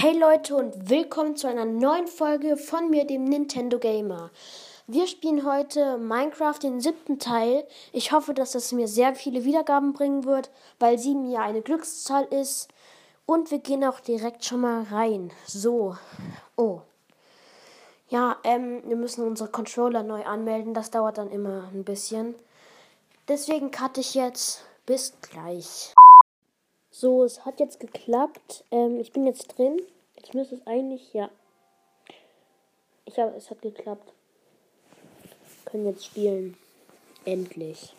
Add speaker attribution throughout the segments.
Speaker 1: Hey Leute und willkommen zu einer neuen Folge von mir, dem Nintendo Gamer. Wir spielen heute Minecraft, den siebten Teil. Ich hoffe, dass das mir sehr viele Wiedergaben bringen wird, weil sieben ja eine Glückszahl ist. Und wir gehen auch direkt schon mal rein. So. Oh. Ja, ähm, wir müssen unsere Controller neu anmelden. Das dauert dann immer ein bisschen. Deswegen cutte ich jetzt. Bis gleich. So, es hat jetzt geklappt. Ähm, ich bin jetzt drin. Jetzt müsste es eigentlich, ja. Ich habe, es hat geklappt. Wir können jetzt spielen. Endlich.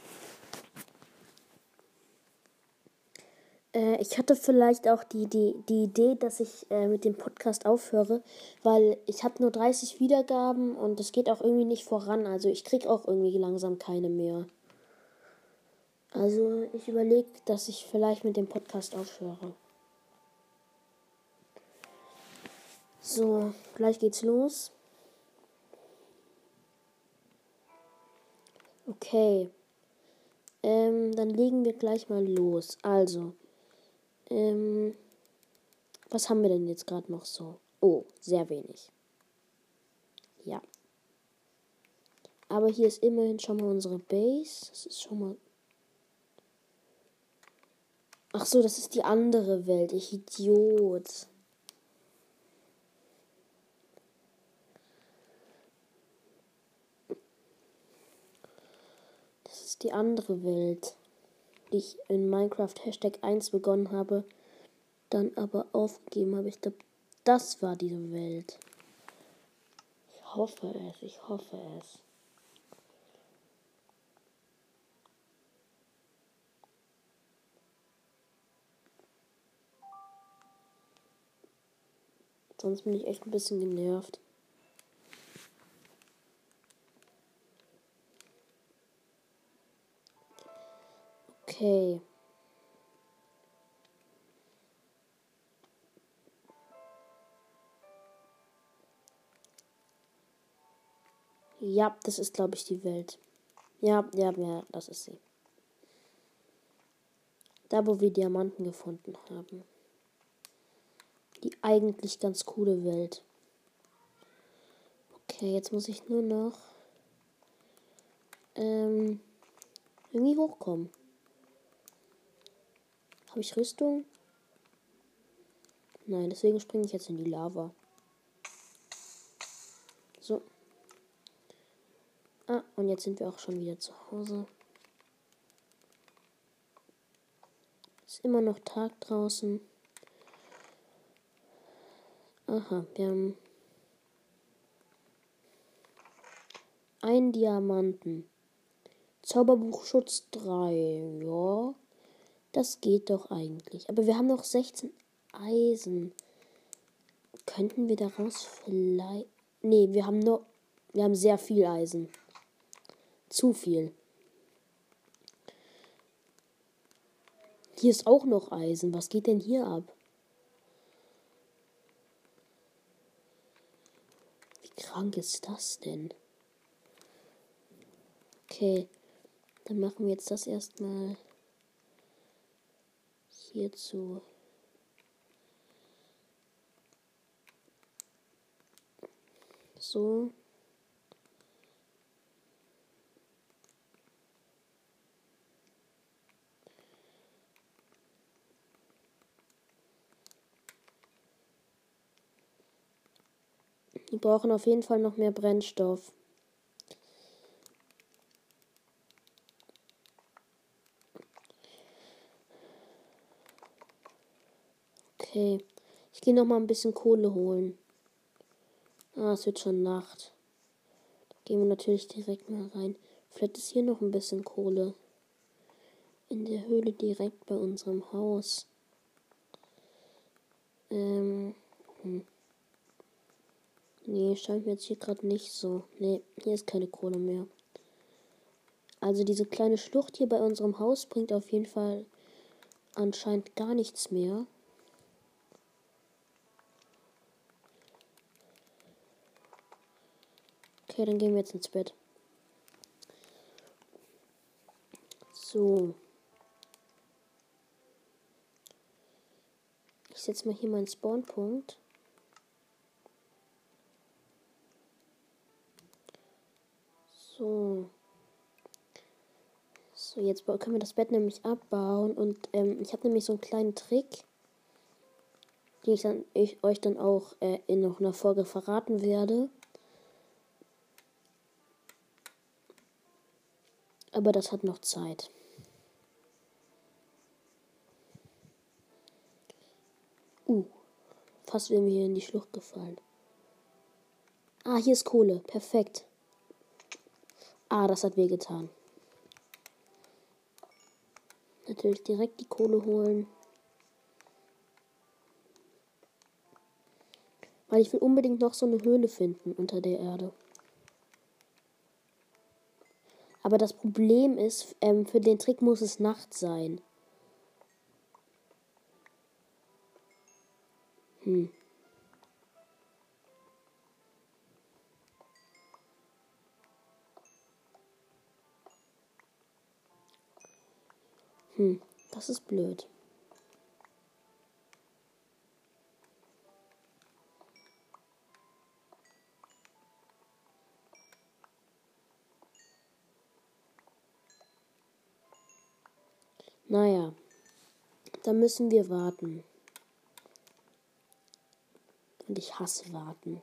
Speaker 1: Äh, ich hatte vielleicht auch die, die, die Idee, dass ich äh, mit dem Podcast aufhöre, weil ich habe nur 30 Wiedergaben und es geht auch irgendwie nicht voran. Also ich kriege auch irgendwie langsam keine mehr. Also ich überlege, dass ich vielleicht mit dem Podcast aufhöre. So, gleich geht's los. Okay. Ähm, dann legen wir gleich mal los. Also, ähm, was haben wir denn jetzt gerade noch so? Oh, sehr wenig. Ja. Aber hier ist immerhin schon mal unsere Base. Das ist schon mal Ach so, das ist die andere Welt. Ich Idiot. Das ist die andere Welt, die ich in Minecraft Hashtag 1 begonnen habe, dann aber aufgegeben habe. Ich glaube, das war diese Welt. Ich hoffe es, ich hoffe es. Sonst bin ich echt ein bisschen genervt. Okay. Ja, das ist, glaube ich, die Welt. Ja, ja, ja, das ist sie. Da, wo wir Diamanten gefunden haben die eigentlich ganz coole Welt. Okay, jetzt muss ich nur noch ähm, irgendwie hochkommen. Habe ich Rüstung? Nein, deswegen springe ich jetzt in die Lava. So. Ah, und jetzt sind wir auch schon wieder zu Hause. Ist immer noch Tag draußen. Aha, wir haben einen Diamanten. Zauberbuchschutz 3. Ja, das geht doch eigentlich. Aber wir haben noch 16 Eisen. Könnten wir daraus vielleicht. Nee, wir haben nur. Wir haben sehr viel Eisen. Zu viel. Hier ist auch noch Eisen. Was geht denn hier ab? Krank ist das denn? Okay, dann machen wir jetzt das erstmal hierzu. So. Wir brauchen auf jeden Fall noch mehr Brennstoff. Okay. Ich gehe noch mal ein bisschen Kohle holen. Ah, es wird schon Nacht. Da gehen wir natürlich direkt mal rein. Vielleicht ist hier noch ein bisschen Kohle. In der Höhle direkt bei unserem Haus. Ähm. Hm. Nee, scheint mir jetzt hier gerade nicht so. Nee, hier ist keine Kohle mehr. Also diese kleine Schlucht hier bei unserem Haus bringt auf jeden Fall anscheinend gar nichts mehr. Okay, dann gehen wir jetzt ins Bett. So. Ich setze mal hier meinen Spawnpunkt. So, jetzt können wir das Bett nämlich abbauen. Und ähm, ich habe nämlich so einen kleinen Trick, den ich, dann, ich euch dann auch äh, in noch einer Folge verraten werde. Aber das hat noch Zeit. Uh, fast wären wir hier in die Schlucht gefallen. Ah, hier ist Kohle. Perfekt. Ah, das hat wehgetan. Natürlich direkt die Kohle holen. Weil ich will unbedingt noch so eine Höhle finden unter der Erde. Aber das Problem ist, ähm, für den Trick muss es Nacht sein. Hm. Hm, das ist blöd. Naja, da müssen wir warten. Und ich hasse warten.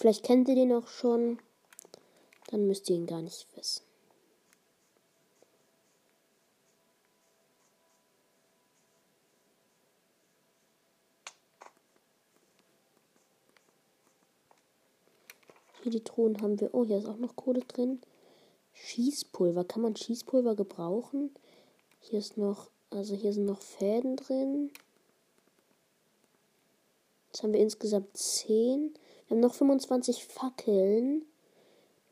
Speaker 1: Vielleicht kennt ihr den auch schon. Dann müsst ihr ihn gar nicht wissen. Hier die Truhen haben wir. Oh, hier ist auch noch Kohle drin. Schießpulver. Kann man Schießpulver gebrauchen? Hier ist noch. Also hier sind noch Fäden drin. Jetzt haben wir insgesamt 10. Wir haben noch 25 Fackeln.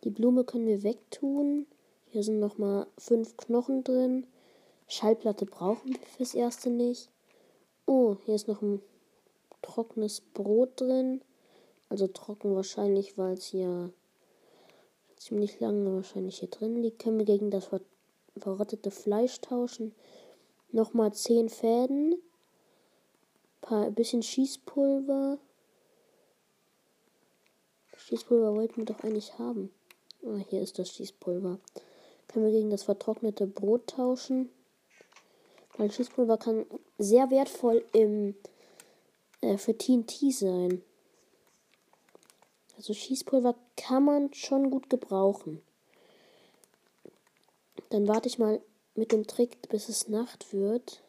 Speaker 1: Die Blume können wir wegtun. Hier sind noch mal 5 Knochen drin. Schallplatte brauchen wir fürs erste nicht. Oh, hier ist noch ein trockenes Brot drin. Also trocken wahrscheinlich, weil es hier ziemlich lange wahrscheinlich hier drin liegt. Können wir gegen das ver verrottete Fleisch tauschen. Nochmal 10 Fäden. Ein bisschen Schießpulver. Schießpulver wollten wir doch eigentlich haben. Ah, hier ist das Schießpulver. Können wir gegen das vertrocknete Brot tauschen. Weil Schießpulver kann sehr wertvoll im, äh, für TNT sein. Also Schießpulver kann man schon gut gebrauchen. Dann warte ich mal mit dem Trick, bis es Nacht wird.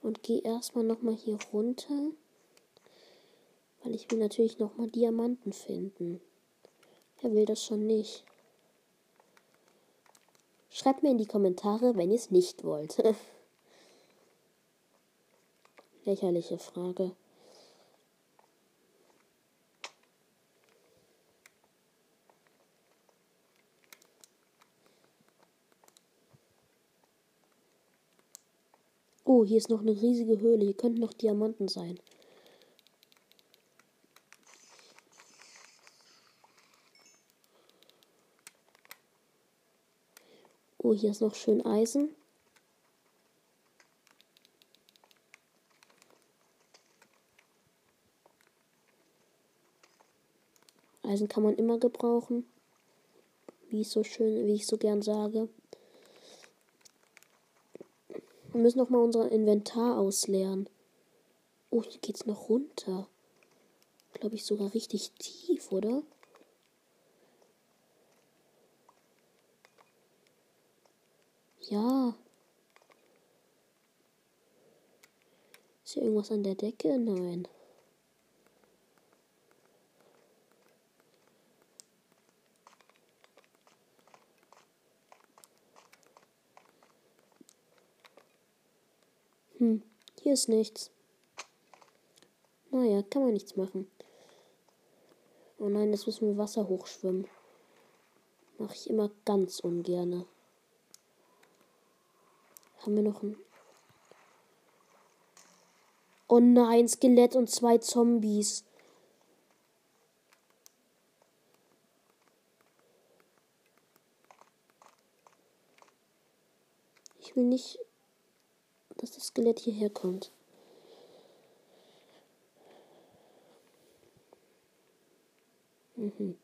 Speaker 1: Und gehe erstmal nochmal hier runter. Weil ich will natürlich nochmal Diamanten finden. Wer will das schon nicht? Schreibt mir in die Kommentare, wenn ihr es nicht wollt. Lächerliche Frage. Oh, hier ist noch eine riesige Höhle. Hier könnten noch Diamanten sein. Oh, hier ist noch schön Eisen. Eisen kann man immer gebrauchen. Wie ich so schön, wie ich so gern sage. Wir müssen noch mal unser Inventar ausleeren. Oh, hier geht's noch runter. Glaube ich sogar richtig tief, oder? Ja. Ist hier irgendwas an der Decke? Nein. Hm, hier ist nichts. Naja, kann man nichts machen. Oh nein, jetzt müssen wir Wasser hochschwimmen. Mache ich immer ganz ungerne. Haben wir noch ein. Oh nein, Skelett und zwei Zombies. Ich will nicht, dass das Skelett hierher kommt. Mhm.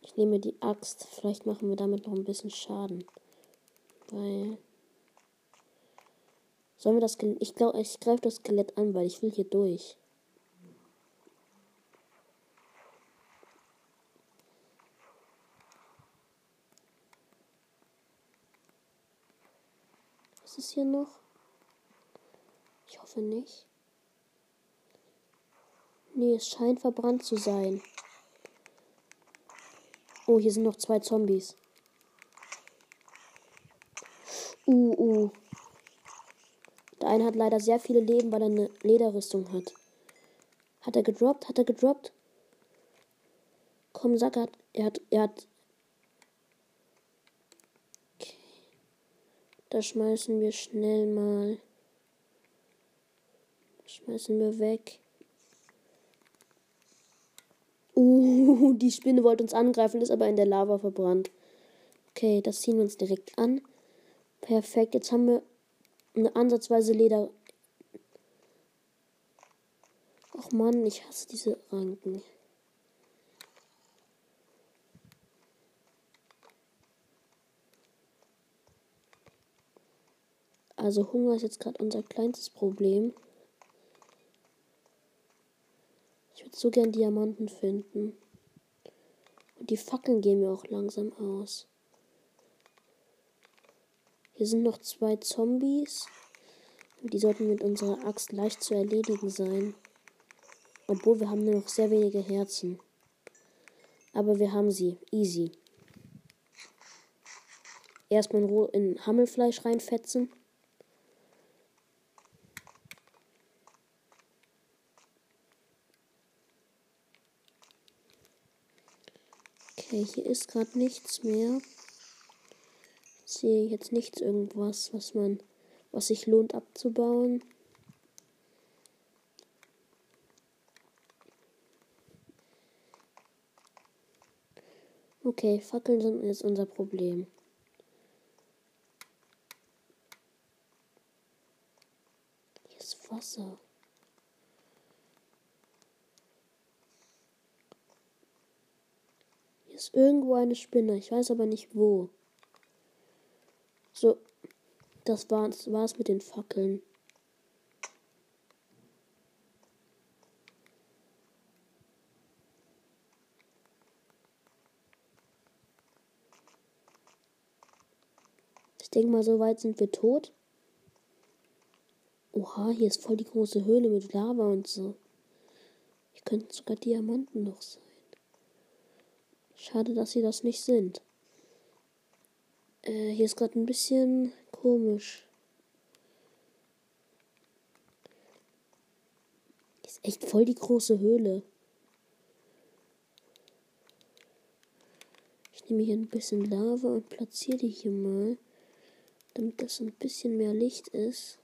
Speaker 1: Ich nehme die Axt. Vielleicht machen wir damit noch ein bisschen Schaden. Weil. Sollen wir das Skelett. Ich glaube, ich greife das Skelett an, weil ich will hier durch. Was ist hier noch? Ich hoffe nicht. Nee, es scheint verbrannt zu sein. Oh, hier sind noch zwei Zombies. Uh, uh. Der eine hat leider sehr viele Leben, weil er eine Lederrüstung hat. Hat er gedroppt? Hat er gedroppt? Komm, er hat. Er hat. Er hat okay. Da schmeißen wir schnell mal. Schmeißen wir weg. Uh, die Spinne wollte uns angreifen, ist aber in der Lava verbrannt. Okay, das ziehen wir uns direkt an. Perfekt, jetzt haben wir ansatzweise Leder. Ach man, ich hasse diese Ranken. Also Hunger ist jetzt gerade unser kleinstes Problem. würde so gern Diamanten finden. Und die Fackeln gehen mir auch langsam aus. Hier sind noch zwei Zombies. Die sollten mit unserer Axt leicht zu erledigen sein. Obwohl wir haben nur noch sehr wenige Herzen. Aber wir haben sie. Easy. Erstmal in Hammelfleisch reinfetzen. Okay, hier ist gerade nichts mehr. Sehe jetzt nichts irgendwas, was man, was sich lohnt abzubauen. Okay, Fackeln sind jetzt unser Problem. Hier ist Wasser. ist irgendwo eine Spinne. Ich weiß aber nicht wo. So, das war's, war's mit den Fackeln. Ich denke mal, so weit sind wir tot. Oha, hier ist voll die große Höhle mit Lava und so. Hier könnten sogar Diamanten noch sein. Schade, dass sie das nicht sind. Äh, hier ist gerade ein bisschen komisch. Hier ist echt voll die große Höhle. Ich nehme hier ein bisschen Lava und platziere die hier mal, damit das ein bisschen mehr Licht ist.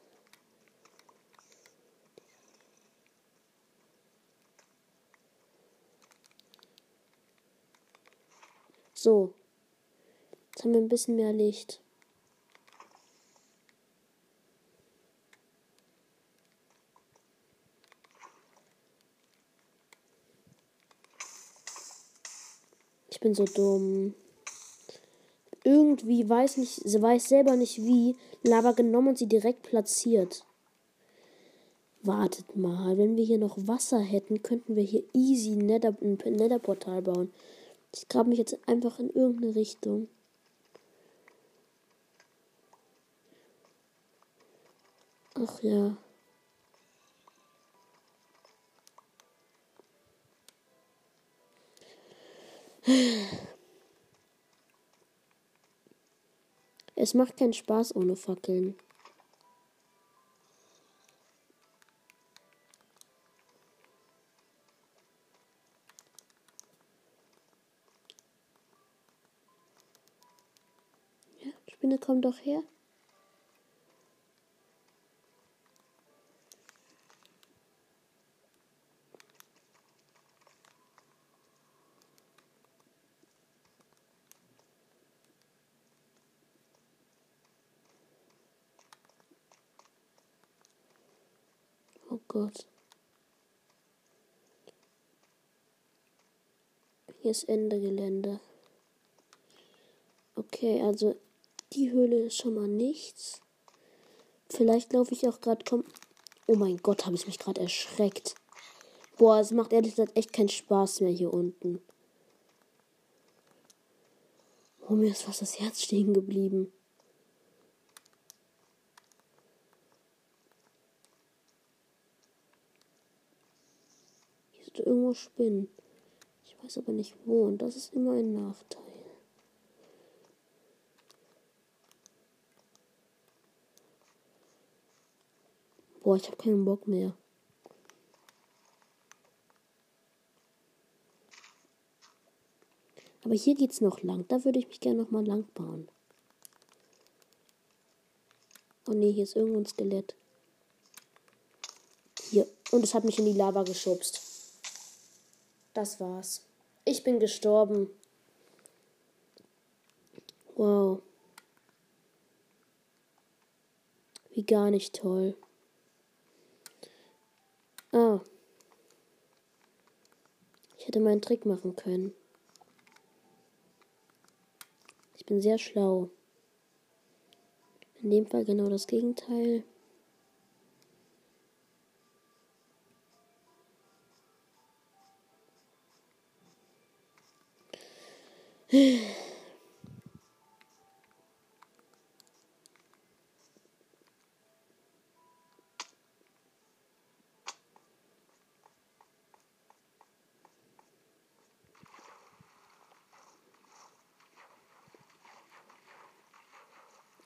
Speaker 1: So. Jetzt haben wir ein bisschen mehr Licht. Ich bin so dumm. Irgendwie weiß nicht, sie weiß selber nicht wie, Lava genommen und sie direkt platziert. Wartet mal, wenn wir hier noch Wasser hätten, könnten wir hier easy Nether, Netherportal bauen. Ich grabe mich jetzt einfach in irgendeine Richtung. Ach ja. Es macht keinen Spaß ohne Fackeln. Spinne, komm doch her. Oh Gott. Hier ist Ende Gelände. Okay, also die Höhle ist schon mal nichts. Vielleicht laufe ich auch gerade kom. Oh mein Gott, habe ich mich gerade erschreckt. Boah, es macht ehrlich gesagt echt keinen Spaß mehr hier unten. Oh, mir ist fast das Herz stehen geblieben. Sind irgendwo Spinnen. Ich weiß aber nicht wo und das ist immer ein Nachteil. Boah, ich habe keinen Bock mehr. Aber hier geht's noch lang. Da würde ich mich gerne noch mal lang bauen. Oh ne, hier ist irgendwo ein Skelett. Hier. Und es hat mich in die Lava geschubst. Das war's. Ich bin gestorben. Wow. Wie gar nicht toll. Ah. Ich hätte meinen Trick machen können. Ich bin sehr schlau. In dem Fall genau das Gegenteil.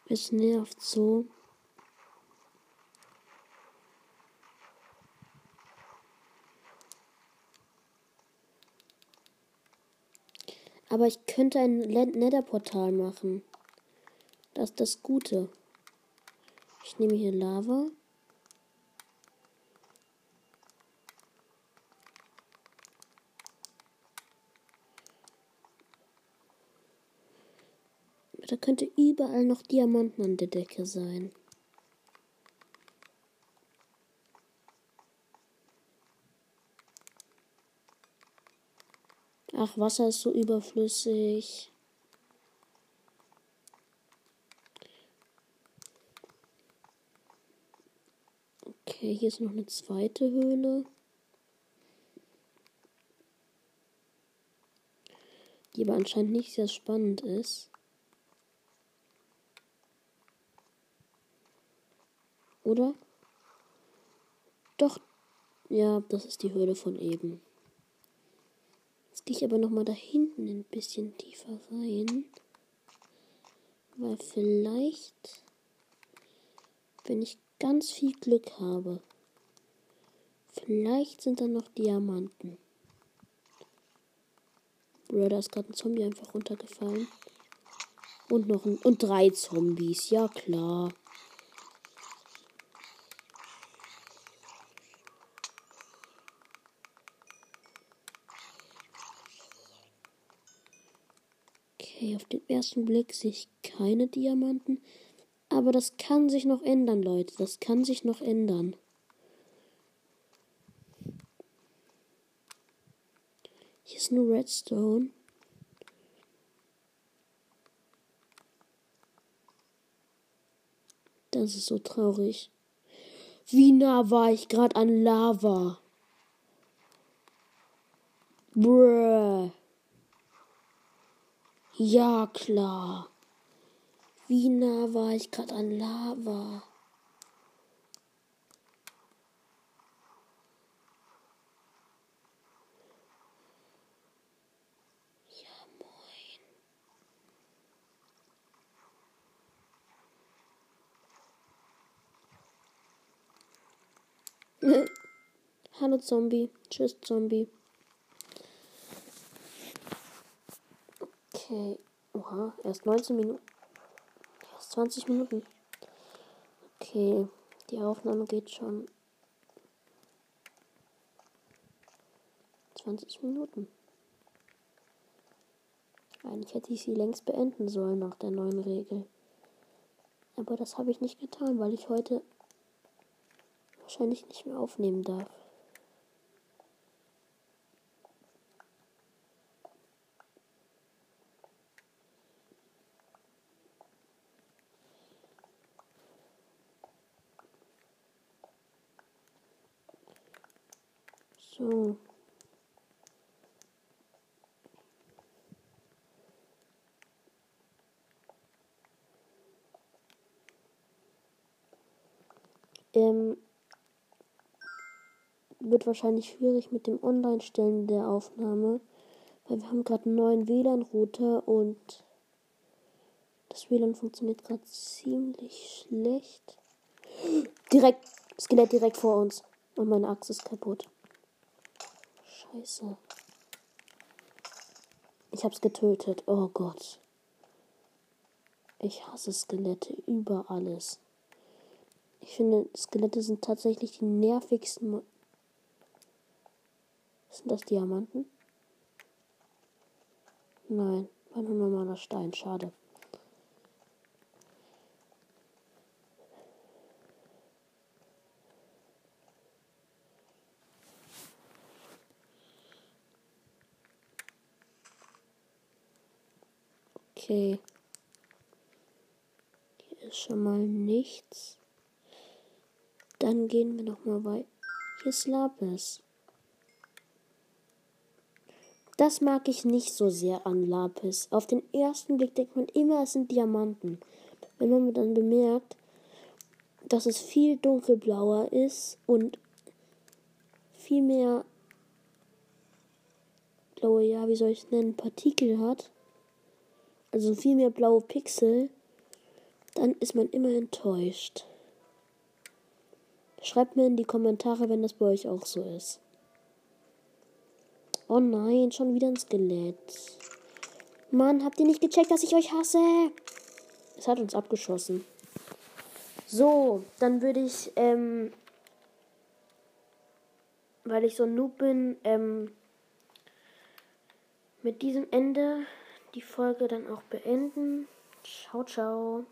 Speaker 1: Es nervt so. Aber ich könnte ein Netherportal machen. Das ist das Gute. Ich nehme hier Lava. Da könnte überall noch Diamanten an der Decke sein. Ach, Wasser ist so überflüssig. Okay, hier ist noch eine zweite Höhle. Die aber anscheinend nicht sehr spannend ist. Oder? Doch. Ja, das ist die Höhle von eben. Jetzt gehe ich aber noch mal da hinten ein bisschen tiefer rein. Weil vielleicht, wenn ich ganz viel Glück habe, vielleicht sind da noch Diamanten. Bro, da ist gerade ein Zombie einfach runtergefallen. Und noch ein, und drei Zombies, ja klar. Okay, auf den ersten Blick sehe ich keine Diamanten. Aber das kann sich noch ändern, Leute. Das kann sich noch ändern. Hier ist nur Redstone. Das ist so traurig. Wie nah war ich gerade an Lava? Bruh. Ja, klar. Wie nah war ich gerade an Lava? Hallo Zombie. Tschüss Zombie. Okay. Oha, erst 19 Minuten. Erst 20 Minuten. Okay, die Aufnahme geht schon 20 Minuten. Eigentlich hätte ich sie längst beenden sollen nach der neuen Regel. Aber das habe ich nicht getan, weil ich heute wahrscheinlich nicht mehr aufnehmen darf. So. Ähm, wird wahrscheinlich schwierig mit dem Online-Stellen der Aufnahme, weil wir haben gerade einen neuen WLAN-Router und das WLAN funktioniert gerade ziemlich schlecht. Direkt, Skelett direkt vor uns. Und meine Axt ist kaputt. Scheiße. Ich hab's getötet. Oh Gott. Ich hasse Skelette über alles. Ich finde, Skelette sind tatsächlich die nervigsten. Mo sind das Diamanten? Nein, war nur normaler Stein. Schade. Okay. Hier ist schon mal nichts. Dann gehen wir noch mal weiter. Hier ist Lapis. Das mag ich nicht so sehr an Lapis. Auf den ersten Blick denkt man immer, es sind Diamanten. Wenn man dann bemerkt, dass es viel dunkelblauer ist und viel mehr blaue, ja, wie soll ich es nennen, Partikel hat, also viel mehr blaue Pixel, dann ist man immer enttäuscht. Schreibt mir in die Kommentare, wenn das bei euch auch so ist. Oh nein, schon wieder ein Skelett. Mann, habt ihr nicht gecheckt, dass ich euch hasse? Es hat uns abgeschossen. So, dann würde ich, ähm, weil ich so ein Noob bin, ähm, mit diesem Ende die Folge dann auch beenden. Ciao, ciao.